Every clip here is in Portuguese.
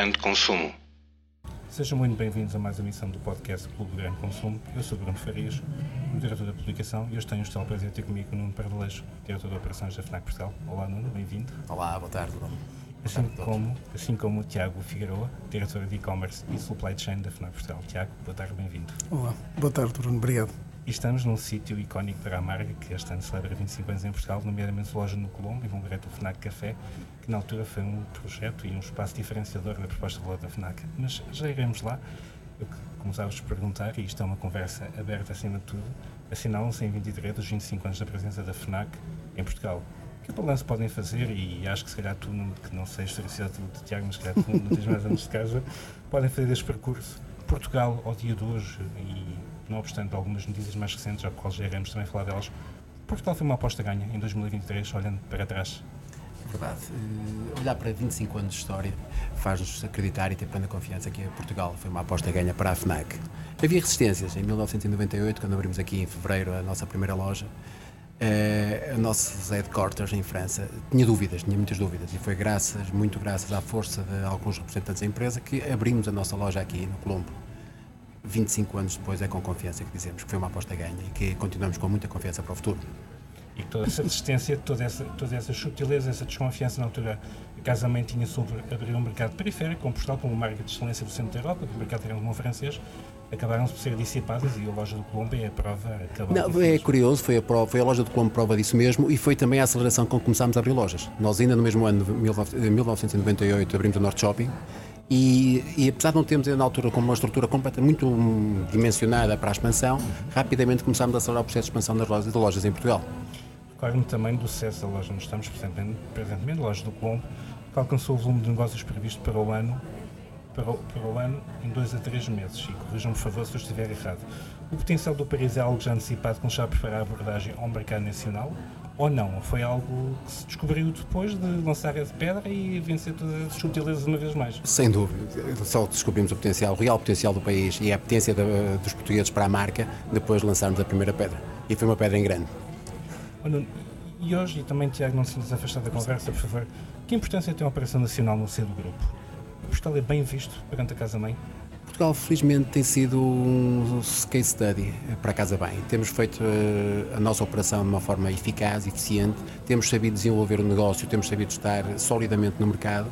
Grande Consumo. Sejam muito bem-vindos a mais uma emissão do podcast Clube do Grande Consumo. Eu sou Bruno Farias, o diretor da publicação, e hoje tenho o especial prazer de ter comigo Nuno Pardelejo, diretor de operações da FNAC Portugal. Olá Nuno, bem-vindo. Olá, boa tarde Bruno. Assim como, assim como o Tiago Figueroa, diretor de e-commerce e supply chain da FNAC Portugal. Tiago, boa tarde, bem-vindo. Olá, boa tarde Bruno, obrigado. E estamos num sítio icónico para a marca que este ano celebra 25 anos em Portugal, nomeadamente loja no Colombo, em concreto o FNAC Café, que na altura foi um projeto e um espaço diferenciador da proposta de valor da FNAC. Mas já iremos lá. Eu começava-vos a perguntar, e isto é uma conversa aberta acima de tudo, assinalam-se em 23 os 25 anos da presença da FNAC em Portugal. Que balanço podem fazer, e acho que se calhar tu, que não sei a historicidade de Tiago, mas se calhar tu não tens mais anos de casa, podem fazer este percurso. Portugal, ao dia de hoje, e não obstante algumas notícias mais recentes, ao qual já iremos também falar delas, Portugal foi uma aposta ganha em 2023, olhando para trás. Verdade. Uh, olhar para 25 anos de história faz-nos acreditar e ter plena confiança que Portugal foi uma aposta ganha para a FNAC. Havia resistências. Em 1998, quando abrimos aqui em fevereiro a nossa primeira loja, uh, o nosso headquarters em França tinha dúvidas, tinha muitas dúvidas. E foi graças, muito graças à força de alguns representantes da empresa que abrimos a nossa loja aqui no Colombo. 25 anos depois é com confiança que dizemos que foi uma aposta ganha e que continuamos com muita confiança para o futuro. E toda essa resistência, toda essa, toda essa sutileza, essa desconfiança na altura, a Casa Mãe tinha sobre abrir um mercado periférico, como Portugal, como marca de excelência do centro da Europa, que o mercado era um francês, acabaram por ser dissipadas e a loja do Colombo é a prova. Não, é curioso, foi a, prova, foi a loja do Colombo prova disso mesmo e foi também a aceleração com que começámos a abrir lojas. Nós ainda no mesmo ano de 1998 abrimos o Norte Shopping e, e, apesar de não termos na altura como uma estrutura completamente muito dimensionada para a expansão, rapidamente começámos a acelerar o processo de expansão das lojas, de lojas em Portugal. Recordo-me também do sucesso da loja onde estamos presentemente, presentemente, loja do Colombo, que alcançou o volume de negócios previsto para o ano, para o, para o ano em dois a três meses. E corrijam-me, por favor, se eu estiver errado. O potencial do Paris é algo já antecipado, com já a preparar a abordagem ao mercado nacional, ou não? Foi algo que se descobriu depois de lançar a pedra e vencer todas as sutilezas uma vez mais? Sem dúvida. Só descobrimos o potencial, o real potencial do país e a potência dos portugueses para a marca depois de lançarmos a primeira pedra. E foi uma pedra em grande. e hoje, e também Tiago, não se nos afastar da conversa, por favor, que importância tem a operação nacional no seio do grupo? Portugal é bem visto perante a Casa-Mãe? Portugal, felizmente, tem sido um case study para Casa Bem. Temos feito eh, a nossa operação de uma forma eficaz, eficiente, temos sabido desenvolver o negócio, temos sabido estar solidamente no mercado.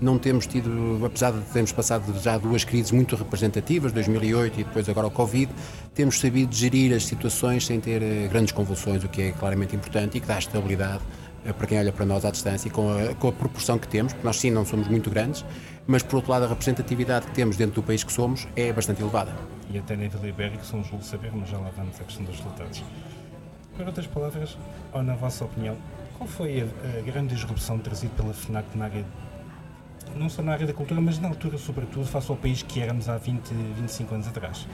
Não temos tido, apesar de termos passado já duas crises muito representativas, 2008 e depois agora o Covid, temos sabido gerir as situações sem ter eh, grandes convulsões, o que é claramente importante e que dá estabilidade para quem olha para nós à distância e com a, com a proporção que temos, porque nós sim não somos muito grandes, mas por outro lado a representatividade que temos dentro do país que somos é bastante elevada. E até nível ibérico somos julgo saber, mas já lá vamos a questão dos resultados. Por outras palavras, ou na vossa opinião, qual foi a, a grande disrupção trazida pela FNAC na área, não só na área da cultura, mas na altura sobretudo, face ao país que éramos há 20, 25 anos atrás?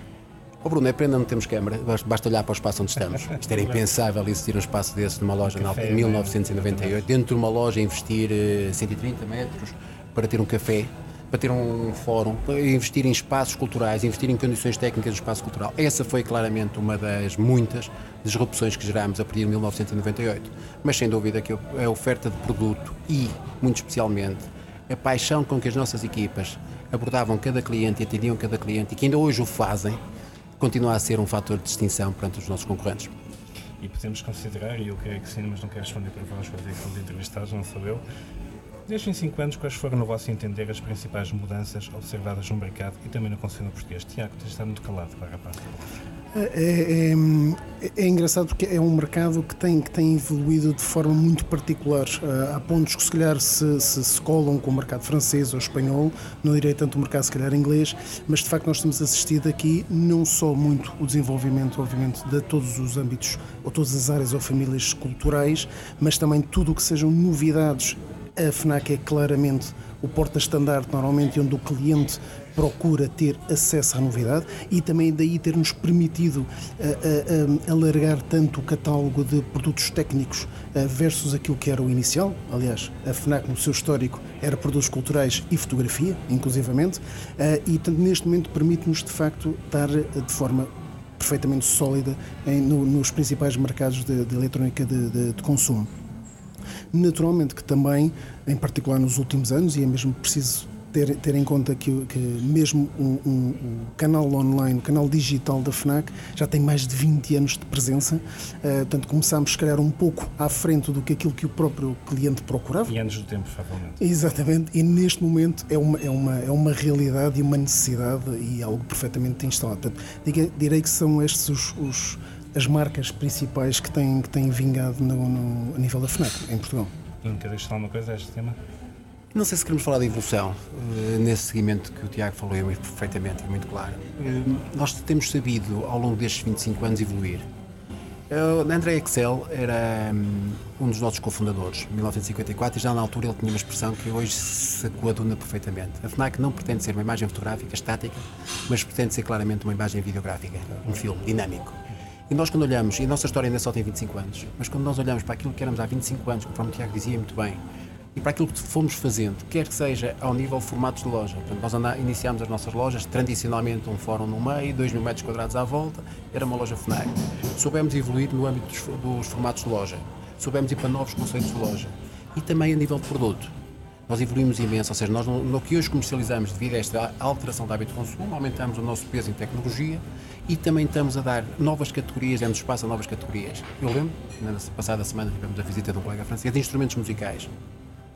Oh Bruno, é pena não termos câmara, basta olhar para o espaço onde estamos. Isto era impensável existir um espaço desse numa loja em 1998, dentro de uma loja investir 130 eh, metros, para ter um café, para ter um fórum, para investir em espaços culturais, investir em condições técnicas do espaço cultural. Essa foi claramente uma das muitas disrupções que gerámos a partir de 1998. Mas sem dúvida que a oferta de produto e, muito especialmente, a paixão com que as nossas equipas abordavam cada cliente e atendiam cada cliente e que ainda hoje o fazem, continua a ser um fator de distinção perante os nossos concorrentes. E podemos considerar, e eu creio que sim, mas não quero responder para vós, para dizer que são entrevistados, não sou eu, Desde em 5 anos, quais foram, no vosso entender, as principais mudanças observadas no mercado e também no consumo português? Tiago, tens estado muito calado agora, rapaz. É, é, é, engraçado porque é um mercado que tem, que tem evoluído de forma muito particular. Há pontos que se calhar se, se, se, colam com o mercado francês ou espanhol, não direi tanto o mercado se calhar inglês, mas de facto nós temos assistido aqui não só muito o desenvolvimento, obviamente, de todos os âmbitos ou todas as áreas ou famílias culturais, mas também tudo o que sejam novidades a FNAC é claramente o porta-estandarte, normalmente, onde o cliente procura ter acesso à novidade e também daí ter-nos permitido uh, uh, uh, alargar tanto o catálogo de produtos técnicos versus aquilo que era o inicial. Aliás, a FNAC, no seu histórico, era produtos culturais e fotografia, inclusivamente, e neste momento permite-nos, de facto, estar de forma perfeitamente sólida em, no, nos principais mercados de, de eletrónica de, de, de consumo. Naturalmente que também, em particular nos últimos anos, e é mesmo preciso ter, ter em conta que, que mesmo o um, um, um canal online, o canal digital da FNAC, já tem mais de 20 anos de presença. Uh, portanto, começámos, se calhar, um pouco à frente do que aquilo que o próprio cliente procurava. E antes do tempo, fatalmente. Exatamente. E neste momento é uma, é uma, é uma realidade e uma necessidade e algo perfeitamente instalado. Portanto, direi que são estes os, os as marcas principais que têm, que têm vingado no, no, a nível da FNAC, em Portugal. Nunca deixe falar uma coisa a este tema? Não sei se queremos falar de evolução, uh, nesse seguimento que o Tiago falou é perfeitamente e muito claro. Uh, nós temos sabido, ao longo destes 25 anos, evoluir. Uh, André Excel era um, um dos nossos cofundadores, em 1954, e já na altura ele tinha uma expressão que hoje se coaduna perfeitamente. A FNAC não pretende ser uma imagem fotográfica estática, mas pretende ser claramente uma imagem videográfica, um filme dinâmico. E nós, quando olhamos, e a nossa história ainda só tem 25 anos, mas quando nós olhamos para aquilo que éramos há 25 anos, conforme o Tiago dizia muito bem, e para aquilo que fomos fazendo, quer que seja ao nível formatos de loja. Portanto, nós iniciámos as nossas lojas, tradicionalmente um fórum no meio, 2 mil metros quadrados à volta, era uma loja FNAC. Soubemos evoluir no âmbito dos, dos formatos de loja, soubemos ir para novos conceitos de loja e também a nível de produto. Nós evoluímos imenso, ou seja, nós no, no que hoje comercializamos devido a esta alteração do hábito de consumo, aumentamos o nosso peso em tecnologia e também estamos a dar novas categorias, dando espaço a novas categorias. Eu lembro, na passada semana tivemos a visita de um colega francês de instrumentos musicais.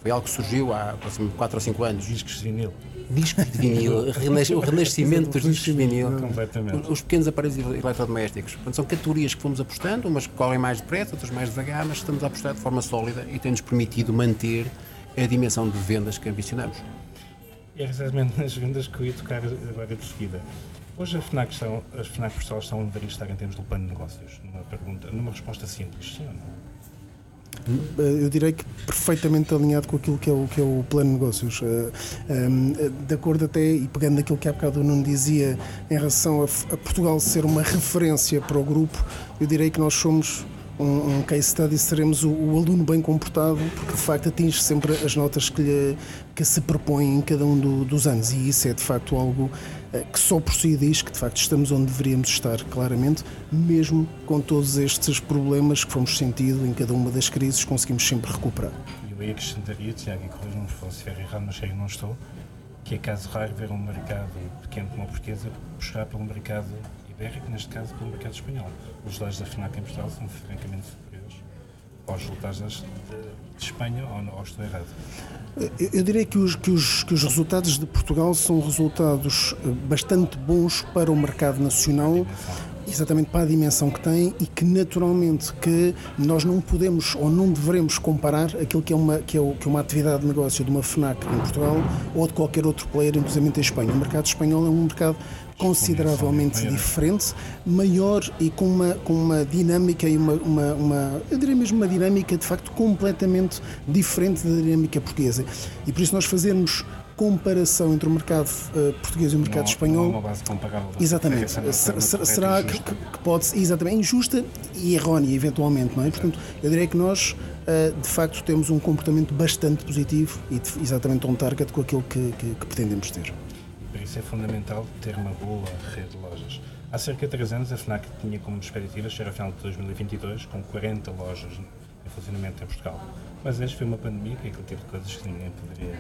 Foi algo que surgiu há 4 ou 5 anos. Discos de vinil. Discos de vinil, o renascimento dos discos de vinil. Completamente. Os pequenos aparelhos eletrodomésticos. Portanto, são categorias que fomos apostando, umas que correm mais depressa, outras mais devagar, mas estamos a apostar de forma sólida e tem-nos permitido manter a dimensão de vendas que ambicionamos. É exatamente nas vendas que eu ia tocar agora de seguida. Hoje a FNAC estão, as FNAC Portugal estão a deveria estar em termos do plano de negócios, numa, pergunta, numa resposta simples, sim ou não? Eu direi que perfeitamente alinhado com aquilo que é o, que é o plano de negócios. Eh, ehm, de acordo até, e pegando aquilo que há bocado o Nuno dizia em relação a, a Portugal ser uma referência para o grupo, eu direi que nós somos um, um case study seremos o, o, aluno bem comportado, porque de facto atinge sempre as notas que, lhe, que se propõe em cada um do, dos anos, e isso é de facto algo eh, que só por si diz que de facto estamos onde deveríamos estar, claramente, mesmo com todos estes problemas que fomos sentindo em cada uma das crises, conseguimos sempre recuperar. Eu aí acrescentaria, Tiago, e corrijam-me se estiver errado, mas que não estou, que é caso raro ver um mercado pequeno como a portuguesa puxar pelo mercado ibérico, neste caso pelo mercado espanhol. Os resultados da FNAC em Portugal são francamente superiores aos resultados de, de Espanha, ou, ou estou errado? Eu, eu diria que os, que, os, que os resultados de Portugal são resultados eh, bastante bons para o mercado nacional exatamente para a dimensão que tem e que naturalmente que nós não podemos ou não devemos comparar aquilo que é uma, que é, o, que é uma atividade de negócio de uma FNAC em Portugal ou de qualquer outro player, inclusive em Espanha. O mercado espanhol é um mercado consideravelmente diferente, maior e com uma, com uma dinâmica e uma, uma, uma, eu diria mesmo uma dinâmica de facto completamente diferente da dinâmica portuguesa. E por isso nós fazermos comparação entre o mercado uh, português e o mercado não, espanhol. Não é uma base comparável. Exatamente. É será, será que, que, pode ser exatamente injusta e errónea, eventualmente, não é? Portanto, eu diria que nós, uh, de facto, temos um comportamento bastante positivo e de, exatamente on target com aquilo que, que, que pretendemos ter. Por isso é fundamental ter uma boa rede de lojas. Há cerca de 3 anos, a FNAC tinha como perspectiva chegar ao final de 2022 com 40 lojas em funcionamento em Portugal. Mas este foi uma pandemia, que é aquele tipo de coisas que ninguém poderia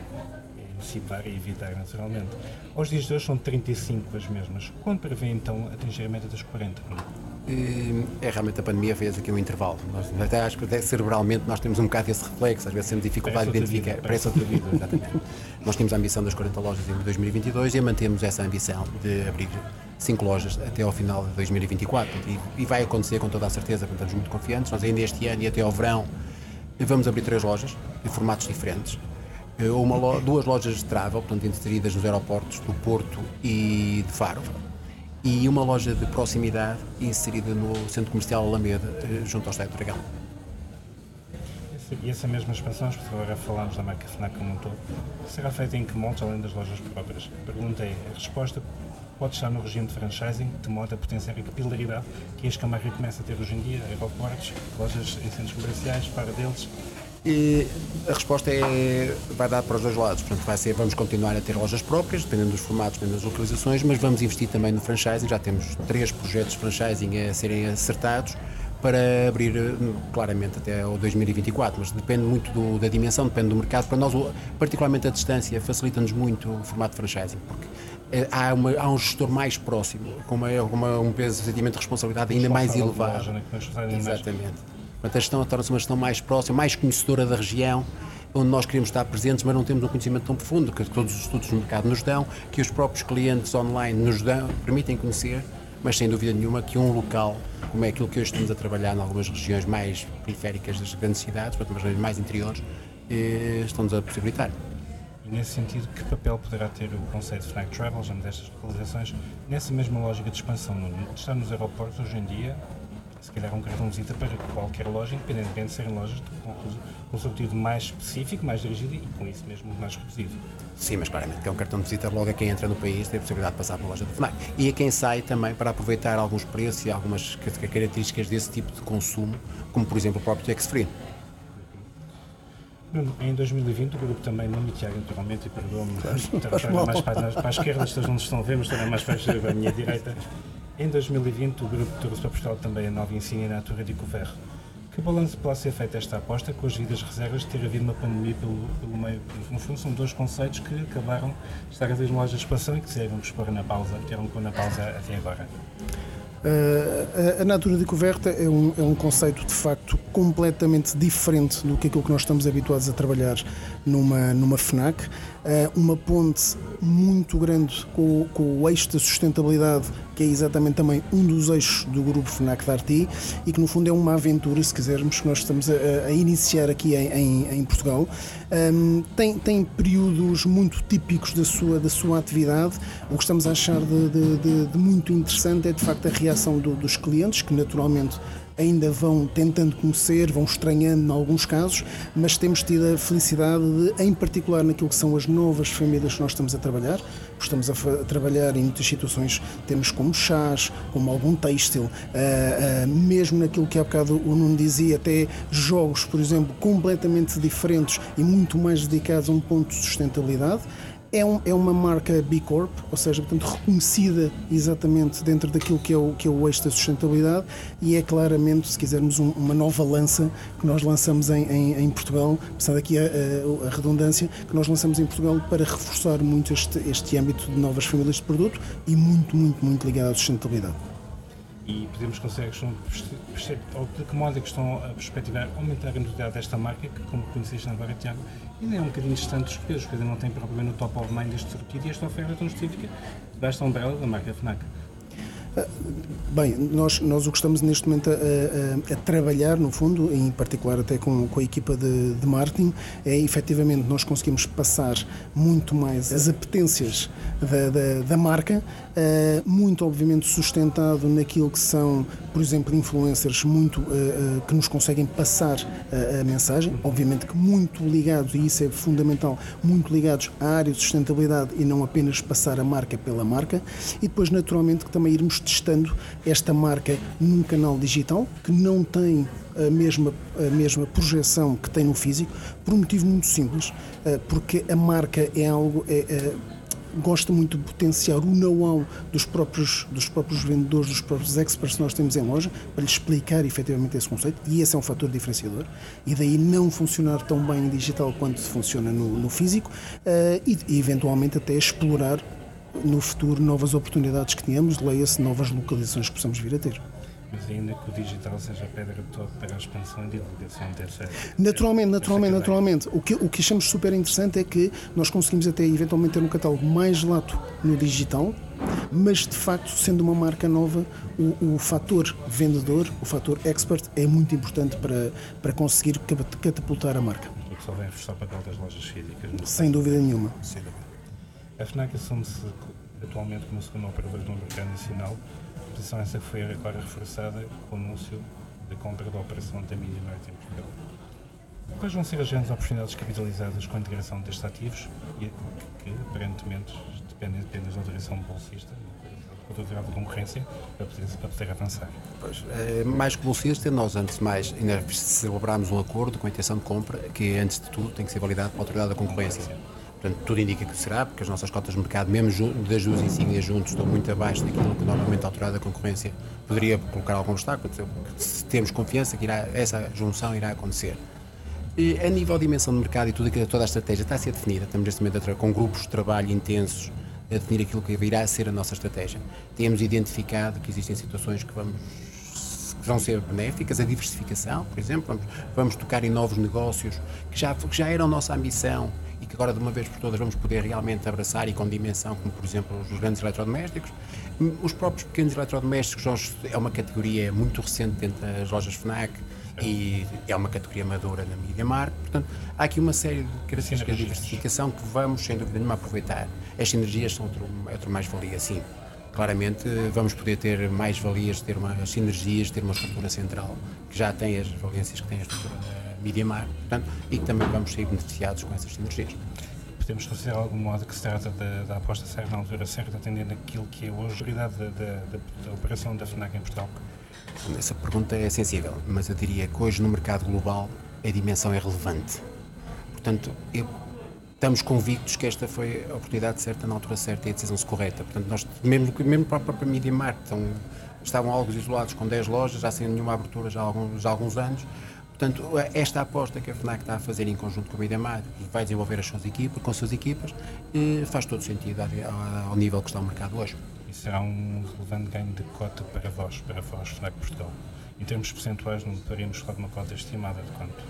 antecipar e evitar naturalmente. Aos dias de hoje são 35 as mesmas. Quando prevê então atingir a meta das 40? É realmente a pandemia fez aqui um intervalo. Nós, até acho que até cerebralmente nós temos um bocado esse reflexo, às vezes temos dificuldade de identificar. Vida, parece outra vida, exatamente. nós tínhamos a ambição das 40 lojas em 2022 e mantemos essa ambição de abrir 5 lojas até ao final de 2024. E, e vai acontecer com toda a certeza, estamos muito confiantes. Nós ainda este ano e até ao verão vamos abrir três lojas em formatos diferentes eh, uma, duas lojas de travel, portanto, inseridas nos aeroportos do Porto e de Faro, e uma loja de proximidade inserida no centro comercial Alameda, eh, junto ao Estádio Dragão. E essa mesma expansão, agora falámos da marca FNAC como um todo, será feita em que moldes, além das lojas próprias? Perguntei, a resposta pode estar no regime de franchising, de modo a potenciar a capilaridade que a Escamarga começa a ter hoje em dia, aeroportos, lojas em centros comerciais, para deles, e a resposta é, vai dar para os dois lados. Portanto, vai ser, vamos continuar a ter lojas próprias, dependendo dos formatos, dependendo das localizações, mas vamos investir também no franchising. Já temos três projetos de franchising a serem acertados para abrir claramente até o 2024, mas depende muito do, da dimensão, depende do mercado. Para nós, particularmente a distância, facilita-nos muito o formato de franchising, porque há, uma, há um gestor mais próximo, com, uma, uma, um peso de sentimento de responsabilidade ainda mais elevado. Loja, né? Exatamente. Portanto, a gestão torna-se uma gestão mais próxima, mais conhecedora da região, onde nós queremos estar presentes, mas não temos um conhecimento tão profundo que todos os estudos do mercado nos dão, que os próprios clientes online nos dão, permitem conhecer, mas sem dúvida nenhuma que um local, como é aquilo que hoje estamos a trabalhar em algumas regiões mais periféricas das grandes cidades, portanto, regiões mais interiores, eh, estão-nos a possibilitar. E nesse sentido, que papel poderá ter o conceito Fnac Travel, já destas localizações, nessa mesma lógica de expansão? Estar nos aeroportos hoje em dia se calhar um cartão de visita para qualquer loja, independentemente de serem lojas com um sortido mais específico, mais dirigido e com isso mesmo mais reduzido. Sim, mas claramente que é um cartão de visita logo a quem entra no país tem a possibilidade de passar pela loja do FNAC. E a quem sai também para aproveitar alguns preços e algumas características desse tipo de consumo, como por exemplo o próprio Tax Free. Em 2020 o grupo também, não me Tiago, naturalmente, e perdoa-me, claro, mais para, para a esquerda, as não estão a ver, mas também mais para a minha direita. Em 2020, o grupo trouxe para Portugal também a nova Insignia Natura de Coverro. Que balanço pode ser feito esta aposta com as vidas reservas de ter havido uma pandemia pelo, pelo meio? No fundo, são dois conceitos que acabaram de estar ver lojas de expansão e que se devem expor na pausa, que eram na pausa até agora. Uh, a, a Natura de Coverta é um, é um conceito de facto completamente diferente do que aquilo que nós estamos habituados a trabalhar numa, numa FNAC. Uh, uma ponte muito grande com, com, o eixo da sustentabilidade, que é exatamente também um dos eixos do grupo FNAC da Arti e que no fundo é uma aventura, se quisermos, que nós estamos a, a iniciar aqui em, em, em Portugal. Um, tem, tem períodos muito típicos da sua, da sua atividade. O que estamos a achar de, de, de, de muito interessante é de facto a reação do, dos clientes, que naturalmente ainda vão tentando conhecer, vão estranhando em alguns casos, mas temos tido a felicidade de, em particular naquilo que são as novas famílias que nós estamos a trabalhar, estamos a, a trabalhar em muitas situações, temos como chás, como algum têxtil, uh, uh, mesmo naquilo que há bocado o Nuno dizia, até jogos, por exemplo, completamente diferentes e muito mais dedicados a um ponto de sustentabilidade. É, um, é, uma marca B Corp, ou seja, portanto, reconhecida exatamente dentro daquilo que é o, que é o eixo da sustentabilidade e é claramente, se quisermos, um, uma nova lança que nós lançamos em, em, em Portugal, pensando aqui a, a, a, redundância, que nós lançamos em Portugal para reforçar muito este, este âmbito de novas famílias de produto e muito, muito, muito ligado à sustentabilidade. E podemos ou de que modo é que estão a perspectivar aumentar a notoriedade desta marca, que, como conheceste agora, Tiago, ainda é um bocadinho distante dos pesos, porque ainda não tem propriamente no top of mind deste sortido e esta oferta tão específica desta umbrella da marca FNAC. Bem, nós, nós o que estamos neste momento a, a, a trabalhar, no fundo, em particular até com, com a equipa de, de marketing, é efetivamente nós conseguimos passar muito mais as apetências da, da, da marca, uh, muito obviamente sustentado naquilo que são, por exemplo, influencers muito uh, uh, que nos conseguem passar a mensagem, obviamente que muito ligados, e isso é fundamental, muito ligados à área de sustentabilidade e não apenas passar a marca pela marca, e depois naturalmente que também irmos testando esta marca num canal digital que não tem a mesma, a mesma projeção que tem no físico, por um motivo muito simples, eh, porque a marca é algo. É, é, gosta muito de potenciar o know-how dos próprios, dos próprios vendedores, dos próprios experts que nós temos em loja, para lhes explicar efetivamente esse conceito, e esse é um fator diferenciador, e daí não funcionar tão bem em digital quanto funciona no, no físico, uh, e, e eventualmente até explorar no futuro novas oportunidades que tenhamos, leia-se novas localizações que possamos vir a ter. Mas ainda que o digital seja a pedra de toque para a expansão e divulgação dessa. Naturalmente, naturalmente, naturalmente. O que, o que achamos super interessante é que nós conseguimos até eventualmente ter um catálogo mais lato no digital, mas de facto, sendo uma marca nova, o, o fator vendedor, o fator expert, é muito importante para, para conseguir catapultar a marca. O que só vem reforçar o papel das lojas físicas. Sem dúvida nenhuma. Sem dúvida. A FNAC assume-se atualmente como segundo operador do mercado nacional. A posição essa foi agora reforçada com o anúncio da compra da operação da Media Mart em Portugal. Quais vão ser as grandes oportunidades capitalizadas com a integração destes ativos e que, aparentemente, dependem apenas da direção bolsista com a de concorrência para poder, para poder avançar. Pois, é, mais que bolsista, nós antes de mais ainda celebramos um acordo com a intenção de compra que antes de tudo tem que ser validado pela autoridade da concorrência Portanto, tudo indica que será, porque as nossas cotas de mercado, mesmo das duas insígnias juntos, estão muito abaixo daquilo que normalmente a autoridade da concorrência poderia colocar algum obstáculo. Se temos confiança que irá, essa junção irá acontecer. E, a nível de dimensão de mercado e tudo, toda a estratégia está a ser definida. Estamos neste momento com grupos de trabalho intensos a definir aquilo que irá ser a nossa estratégia. Temos identificado que existem situações que vamos que vão ser benéficas, a diversificação, por exemplo, vamos, vamos tocar em novos negócios que já, que já eram nossa ambição que agora de uma vez por todas vamos poder realmente abraçar e com dimensão, como por exemplo os grandes eletrodomésticos. Os próprios pequenos eletrodomésticos é uma categoria muito recente dentro das lojas FNAC e é uma categoria madura na Media Markt. Portanto, há aqui uma série de características de diversificação que vamos, sem dúvida nenhuma, aproveitar. As sinergias são outro, outro mais-valia, sim claramente vamos poder ter mais valias, ter umas sinergias, ter uma estrutura central que já tem as valências que tem a estrutura da MediaMar, portanto, e que também vamos ser beneficiados com essas sinergias. Podemos considerar de algum modo que se trata da, da aposta certa na altura certa, atendendo aquilo que é hoje a realidade da, da, da, operação da FNAC em Portugal? Essa pergunta é sensível, mas eu diria que hoje no mercado global a dimensão é relevante. Portanto, eu estamos convictos que esta foi a oportunidade certa na altura certa e a decisão correta. Portanto, nós, mesmo, mesmo para a própria Media Markt, então, estavam algo isolados com 10 lojas, já sem nenhuma abertura já há alguns, já há alguns anos. Portanto, esta aposta que a FNAC está a fazer em conjunto com a Markt e vai desenvolver as suas equipas, com as suas equipas, eh, faz todo sentido ao nível que está o mercado hoje. E será um relevante ganho de cota para vós, para vós, FNAC Portugal. Em termos percentuais, não poderíamos falar de uma cota estimada de quanto?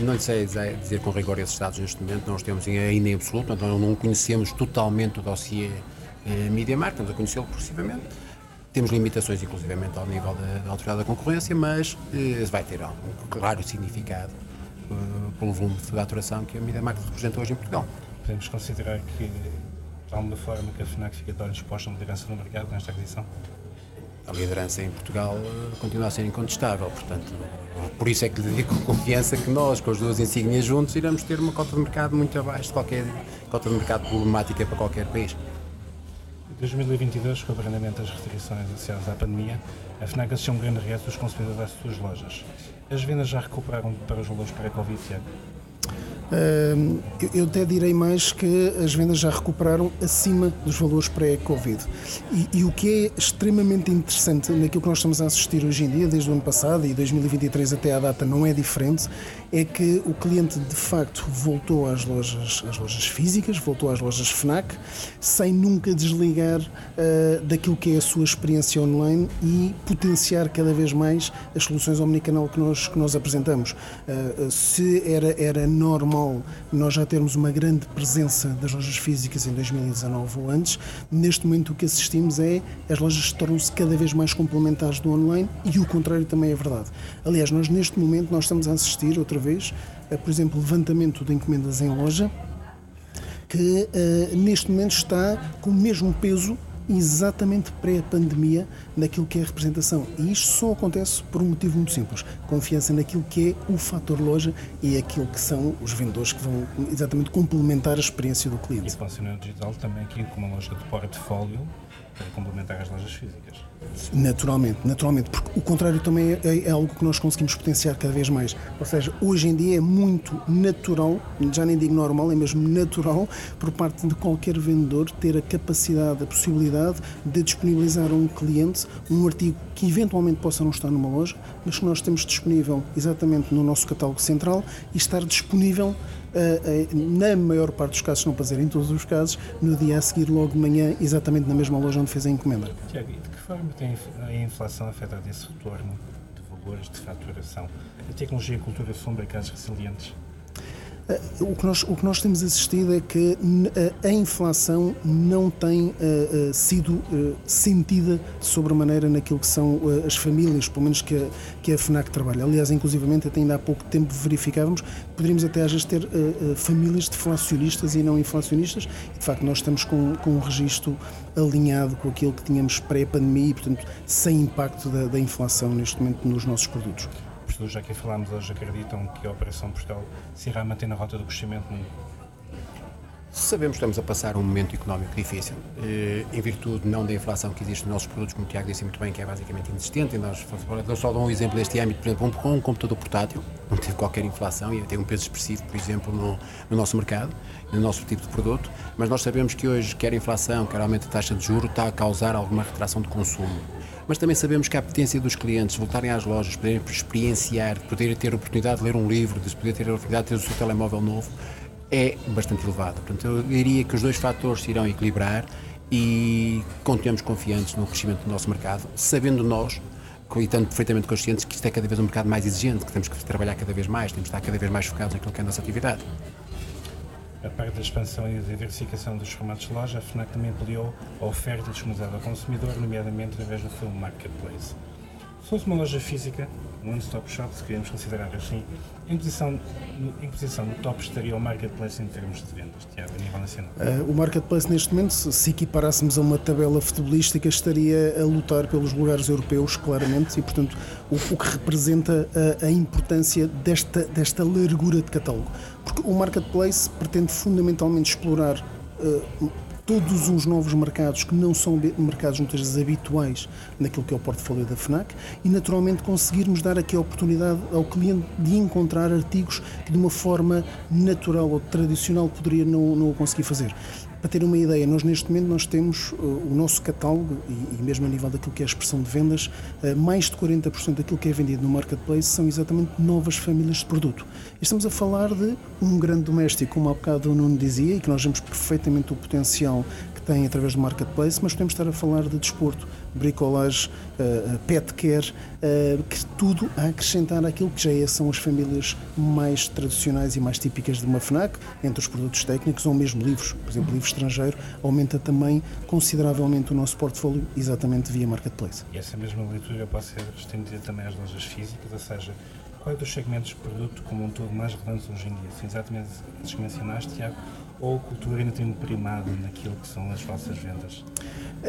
Não lhe sei dizer com rigor esses dados neste momento, nós temos ainda em absoluto, então não conhecemos totalmente o dossiê eh, Media Markt, estamos a conhecê-lo progressivamente. Temos limitações, inclusivamente, ao nível da, da Autoridade da Concorrência, mas eh, vai ter um claro significado eh, pelo volume de faturação que a Markt representa hoje em Portugal. Podemos considerar que, de alguma forma, que a FNAC fica de olhos postos na liderança no mercado nesta aquisição? a liderança em Portugal eh, continua a ser incontestável. Portanto, por isso é que lhe digo com confiança que nós, com as duas insígnias juntos, iremos ter uma cota de mercado muito abaixo de qualquer cota de mercado problemática para qualquer país. Em 2022, com o abrandamento das restrições associadas à pandemia, a FNAC assistiu um grande regresso dos consumidores às suas lojas. As vendas já recuperaram para os valores pré-Covid, Tiago? eu até direi mais que as vendas já recuperaram acima dos valores pré-Covid. E, e, o que é extremamente interessante naquilo que nós estamos a assistir hoje em dia, desde o ano passado e 2023 até à data não é diferente, é que o cliente de facto voltou às lojas, às lojas físicas, voltou às lojas FNAC, sem nunca desligar uh, daquilo que é a sua experiência online e potenciar cada vez mais as soluções omnicanal que nós, que nós apresentamos. Uh, se era, era normal nós já termos uma grande presença das lojas físicas em 2019 ou antes. Neste momento o que assistimos é as lojas tornam-se cada vez mais complementares do online e o contrário também é verdade. Aliás, nós neste momento nós estamos a assistir outra vez, a, por exemplo, levantamento de encomendas em loja que uh, neste momento está com o mesmo peso exatamente pré-pandemia naquilo que é a representação. E isto só acontece por um motivo muito simples: confiança naquilo que é o fator loja e aquilo que são os vendedores que vão exatamente complementar a experiência do cliente. E funciona digital também aqui como uma loja de portfólio para complementar as lojas físicas. Naturalmente, naturalmente, porque o contrário também é, é, algo que nós conseguimos potenciar cada vez mais. Ou seja, hoje em dia é muito natural, já nem digo normal, é mesmo natural, por parte de qualquer vendedor ter a capacidade, a possibilidade de disponibilizar a um cliente um artigo que eventualmente possa não estar numa loja, mas que nós temos disponível exatamente no nosso catálogo central e estar disponível na maior parte dos casos, não para dizer em todos os casos, no dia a seguir, logo de manhã, exatamente na mesma loja onde fez a encomenda. Tiago, e de que forma tem a inflação afetado esse retorno de valores de faturação? A tecnologia e a cultura são mercados resilientes? O que, nós, o que nós temos assistido é que a inflação não tem uh, sido uh, sentida sobremaneira naquilo que são uh, as famílias, pelo menos que a, que a FNAC trabalha. Aliás, inclusivamente, até ainda há pouco tempo verificávamos, poderíamos até às vezes ter famílias deflacionistas e não inflacionistas, e de facto nós estamos com, com um registro alinhado com aquilo que tínhamos pré-pandemia e, portanto, sem impacto da, da inflação neste momento nos nossos produtos pessoas já que falámos hoje acreditam que a Operação Portugal se irá manter na rota do crescimento Sabemos que estamos a passar um momento económico difícil, eh, em virtude não da inflação que existe nos nossos produtos, como o Tiago disse muito bem, que é basicamente inexistente. Nós, só dou um exemplo deste âmbito, por exemplo, um, um computador portátil, não teve qualquer inflação e tem um peso expressivo, por exemplo, no, no, nosso mercado, no nosso tipo de produto, mas nós sabemos que hoje, quer a inflação, quer aumento da taxa de juros, está a causar alguma retração de consumo. Mas também sabemos que a apetência dos clientes voltarem às lojas, poderem experienciar, poderem ter a oportunidade de ler um livro, de poder ter a oportunidade de ter o seu telemóvel novo, é bastante elevado. Portanto, eu diria que os dois fatores se irão equilibrar e continuamos confiantes no crescimento do nosso mercado, sabendo nós e estando perfeitamente conscientes que isto é cada vez um mercado mais exigente, que temos que trabalhar cada vez mais, temos que estar cada vez mais focados naquilo que é a nossa atividade. A parte da expansão e da diversificação dos formatos de loja, a FNAC também ampliou a oferta disponibilizada ao consumidor, nomeadamente através do seu marketplace. Se fosse uma loja física, um one-stop shop, se queremos considerar assim, em posição, em posição no top estaria o marketplace em termos de vendas, Tiago, a nível nacional? Uh, o marketplace, neste momento, se equiparássemos a uma tabela futebolística, estaria a lutar pelos lugares europeus, claramente, e, portanto, o, o que representa a, a, importância desta, desta largura de catálogo. Porque o marketplace pretende fundamentalmente explorar. Uh, todos os novos mercados que não são mercados muitas vezes habituais naquilo que é o portfólio da FNAC e naturalmente conseguirmos dar aqui a oportunidade ao cliente de encontrar artigos que de uma forma natural ou tradicional poderia não, não conseguir fazer. Para ter uma ideia, nós neste momento nós temos uh, o nosso catálogo e, e, mesmo a nível daquilo que é a expressão de vendas, uh, mais de 40% daquilo que é vendido no marketplace são exatamente novas famílias de produto. Estamos a falar de um grande doméstico, como há bocado o Nuno dizia, e que nós vemos perfeitamente o potencial tem através do marketplace, mas podemos estar a falar de desporto, bricolagem, uh, pet care, uh, que tudo a acrescentar aquilo que já é, são as famílias mais tradicionais e mais típicas de uma FNAC, entre os produtos técnicos ou mesmo livros, por exemplo, livro estrangeiro, aumenta também consideravelmente o nosso portfólio exatamente via marketplace. E essa mesma leitura pode ser estendida também às lojas físicas, ou seja, qual é dos segmentos de produto como um todo mais relevantes hoje em dia? Exatamente esses que mencionaste, Tiago, ou a cultura ainda tem um primado naquilo que são as vossas vendas?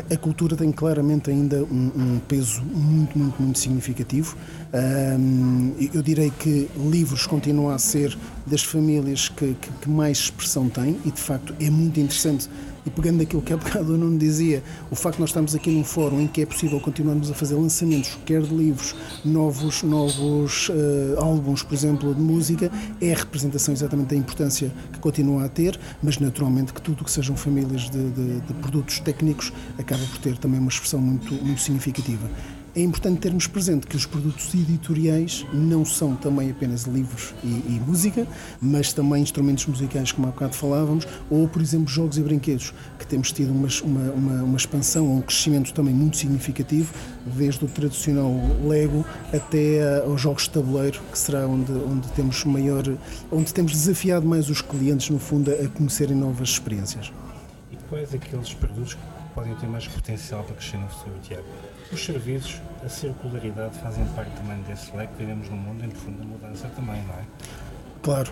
A cultura tem claramente ainda um, um peso muito, muito, muito significativo. Um, eu direi que livros continua a ser das famílias que, que, que mais expressão tem e, de facto, é muito interessante e pegando aquilo que há bocado o Nuno dizia, o facto de nós estarmos aqui num fórum em que é possível continuarmos a fazer lançamentos, quer de livros, novos, novos uh, álbuns, por exemplo, de música, é a representação exatamente da importância que continua a ter, mas naturalmente que tudo que sejam famílias de, de, de produtos técnicos acaba por ter também uma expressão muito, muito significativa é importante termos presente que os produtos editoriais não são também apenas livros e, e, música, mas também instrumentos musicais, como há bocado falávamos, ou, por exemplo, jogos e brinquedos, que temos tido uma, uma, uma expansão, um crescimento também muito significativo, desde o tradicional Lego até aos jogos de tabuleiro, que será onde, onde temos maior, onde temos desafiado mais os clientes, no fundo, a conhecerem novas experiências. E quais aqueles produtos que podem ter mais potencial para crescer no futuro, Tiago? Os serviços, a circularidade fazem parte também desse leque que vivemos num mundo em profunda mudança também, não é? Claro.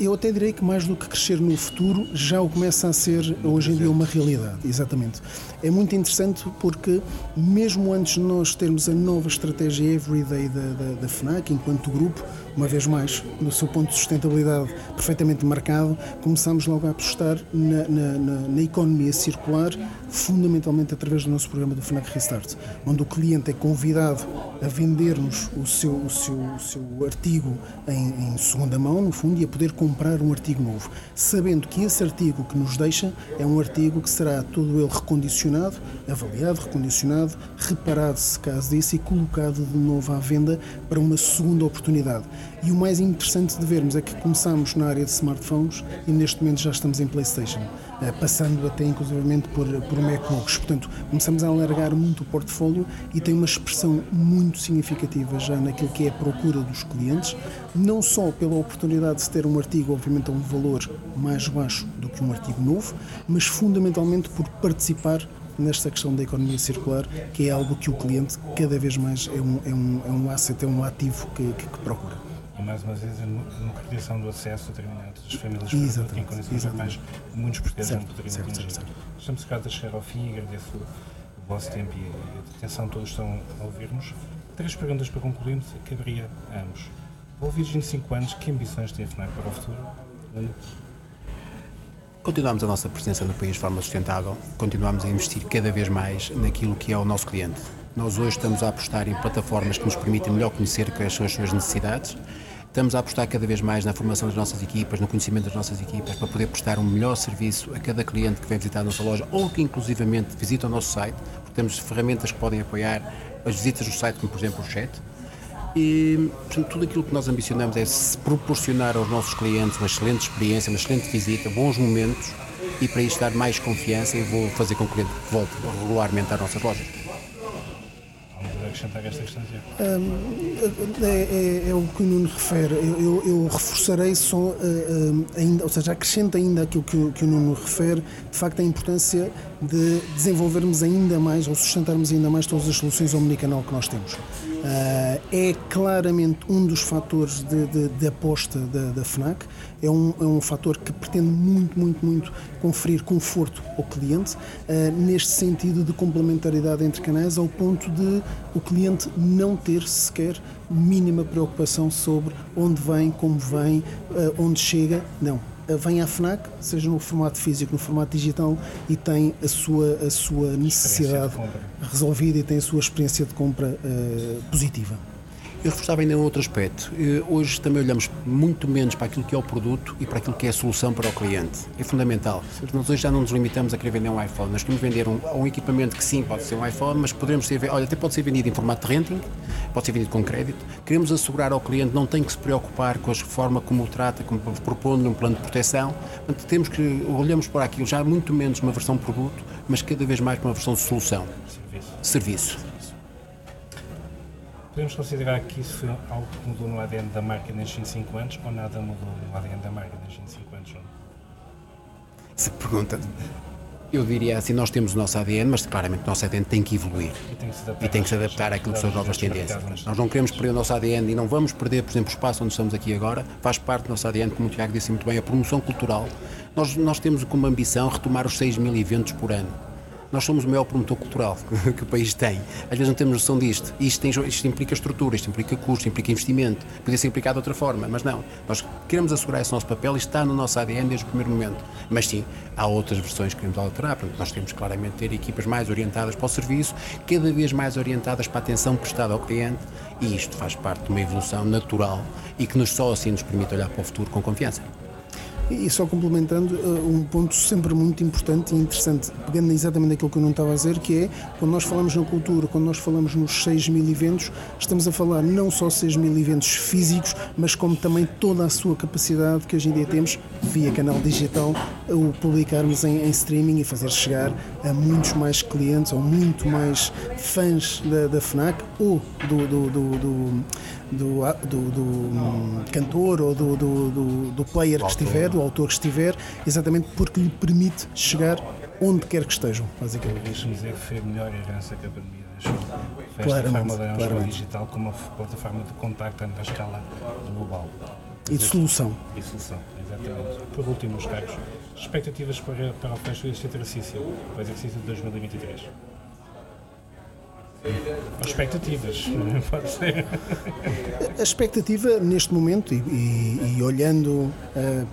Eu até direi que mais do que crescer no futuro, já o começa a ser hoje em dia uma realidade, exatamente. É muito interessante porque, mesmo antes de nós termos a nova estratégia everyday da, da, da FNAC, enquanto grupo, uma vez mais, no seu ponto de sustentabilidade perfeitamente marcado, começamos logo a apostar na, na, na, na economia circular, fundamentalmente através do nosso programa do FNAC Restart, onde o cliente é convidado a vender-nos o seu, o, seu, o seu artigo em, em segunda mão, no fundo, e a poder comprar um artigo novo, sabendo que esse artigo que nos deixa é um artigo que será todo ele recondicionado, avaliado, recondicionado, reparado se caso disso e colocado de novo à venda para uma segunda oportunidade. E o mais interessante de vermos é que começamos na área de smartphones e neste momento já estamos em PlayStation, eh, passando até inclusivamente por, por MacBooks. Portanto, começamos a alargar muito o portfólio e tem uma expressão muito significativa já naquilo que é a procura dos clientes, não só pela oportunidade de ter um artigo, obviamente, a um valor mais baixo do que um artigo novo, mas fundamentalmente por participar nesta questão da economia circular, que é algo que o cliente cada vez mais é um, é um, é um asset, é um ativo que, que, que procura mais uma vez a democratização do acesso a determinadas famílias que em condições mais muitos portugueses não poderiam atingir. Estamos quase a chegar ao fim e agradeço o vosso tempo e a atenção todos estão a ouvir-nos. Três perguntas para concluirmos, caberia a ambos. Ouvidos 25 anos, que ambições tem a FNAC para o futuro? Continuamos a nossa presença no país de forma sustentável, continuamos a investir cada vez mais naquilo que é o nosso cliente. Nós hoje estamos a apostar em plataformas que nos permitem melhor conhecer quais são as suas necessidades. Estamos a apostar cada vez mais na formação das nossas equipas, no conhecimento das nossas equipas, para poder prestar um melhor serviço a cada cliente que vem visitar a nossa loja ou que inclusivamente visita o nosso site, porque temos ferramentas que podem apoiar as visitas do site, como por exemplo o chat. E portanto, tudo aquilo que nós ambicionamos é proporcionar aos nossos clientes uma excelente experiência, uma excelente visita, bons momentos e para isto dar mais confiança e vou fazer com que o cliente volte regularmente às nossas lojas acrescentar esta questão? é, é, é, o que o Nuno refere. Eu, eu, eu reforçarei só, uh, ainda, ou seja, acrescento ainda aquilo que, que o Nuno refere, de facto, a importância de desenvolvermos ainda mais ou sustentarmos ainda mais todas as soluções omnicanal que nós temos. Uh, é claramente um dos fatores de, de, de aposta da, da, FNAC, é um, é um fator que pretende muito, muito, muito conferir conforto ao cliente, uh, neste sentido de complementaridade entre canais, ao ponto de o cliente não ter sequer mínima preocupação sobre onde vem, como vem, uh, onde chega, não vem à FNAC, seja no formato físico, no formato digital, e tem a sua, a sua necessidade resolvida e tem a sua experiência de compra uh, positiva. Eu reforçava ainda um outro aspecto. Eh, hoje também olhamos muito menos para aquilo que é o produto e para aquilo que é a solução para o cliente. É fundamental. Nós hoje já não nos limitamos a querer vender um iPhone. Nós queremos vender um, um equipamento que sim, pode ser um iPhone, mas poderemos ser, olha, até pode ser vendido em formato de renting, pode ser vendido com crédito. Queremos assegurar ao cliente, não tem que se preocupar com a forma como o trata, como propondo-lhe um plano de proteção. Portanto, temos que, olhamos para aquilo já muito menos uma versão produto, mas cada vez mais para uma versão de solução. Serviço. Serviço. Podemos considerar que isso foi algo que mudou no ADN da marca nestes 25 anos ou nada mudou no ADN da marca nestes 25 anos? Se pergunta, eu diria assim, nós temos o nosso ADN, mas claramente o nosso ADN tem que evoluir e tem que se adaptar, tem que se adaptar àquilo que são as novas tendências. Nós não queremos perder o nosso ADN e não vamos perder, por exemplo, o espaço onde estamos aqui agora, faz parte do nosso ADN, como o Tiago disse muito bem, a promoção cultural. Nós, nós temos como ambição retomar os 6 mil eventos por ano nós somos o maior promotor cultural que o país tem. Às vezes não temos noção disto. Isto, tem, isto implica estrutura, isto implica custo, implica investimento. Podia ser implicado de outra forma, mas não. Nós queremos assegurar esse nosso papel e está no nosso ADN desde o primeiro momento. Mas sim, há outras versões que queremos alterar. Portanto, nós temos claramente ter equipas mais orientadas para o serviço, cada vez mais orientadas para a atenção prestada ao cliente e isto faz parte de uma evolução natural e que nos só assim nos permite olhar para o futuro com confiança. E só complementando, eh, um ponto sempre muito importante e interessante, pegando exatamente aquilo que eu não estava a dizer, que é quando nós falamos na cultura, quando nós falamos nos 6 mil eventos, estamos a falar não só 6 mil eventos físicos, mas como também toda a sua capacidade que hoje em dia temos, via canal digital, o publicarmos em, em streaming e fazer chegar a muitos mais clientes ou muito mais fãs da, da FNAC ou do, do, do, do do, do, do cantor ou do, do, do player que estiver, do autor que estiver, exatamente porque lhe permite chegar onde quer que estejam, basicamente. Deixa-me dizer que foi a melhor herança que a pandemia deixou. Foi claramente, esta forma de digital como uma plataforma de contacto na escala global. E de solução. E solução, exatamente. Por último, os cargos. Expectativas para, para o fecho deste exercício, para o exercício de 2023? Expectativas, pode ser. A expectativa neste momento, e, e, e olhando uh,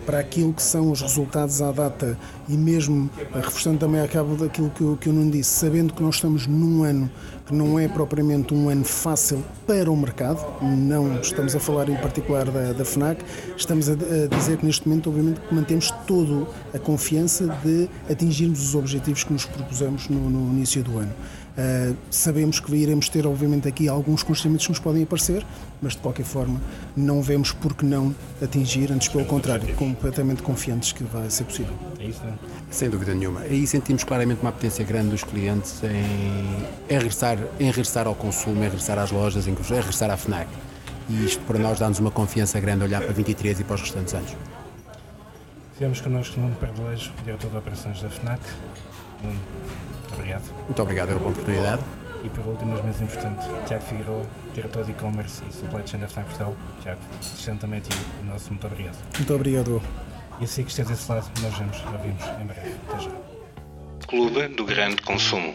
para aquilo que são os resultados à data, e mesmo uh, reforçando também a cabo daquilo que que eu não disse, sabendo que nós estamos num ano que não é propriamente um ano fácil para o mercado, não estamos a falar em particular da, da FNAC, estamos a, a dizer que neste momento, obviamente, mantemos toda a confiança de atingirmos os objetivos que nos propusemos no, no início do ano. Uh, sabemos que iremos ter, obviamente, aqui alguns constrangimentos que nos podem aparecer, mas de qualquer forma não vemos por que não atingir, antes pelo contrário, completamente confiantes que vai ser possível. É isso, não? Sem dúvida nenhuma. Aí sentimos claramente uma potência grande dos clientes em, em, regressar, em regressar ao consumo, em regressar às lojas, em regressar à FNAC. E isto para nós dá-nos uma confiança grande a olhar para 23 e para os restantes anos. Tivemos connosco Nuno Perdolejo, diretor de operações da FNAC. Nuno, muito obrigado. Muito obrigado pela oportunidade. E por último, mas menos importante, Tiago Figueiredo, diretor de e-commerce e supply chain da FNAC Portugal. Tiago, estendo também a ti o nosso muito obrigado. Muito obrigado. E assim que esteja desse lado, nós vemos, ouvimos em breve. Até já. Clube do Grande Consumo.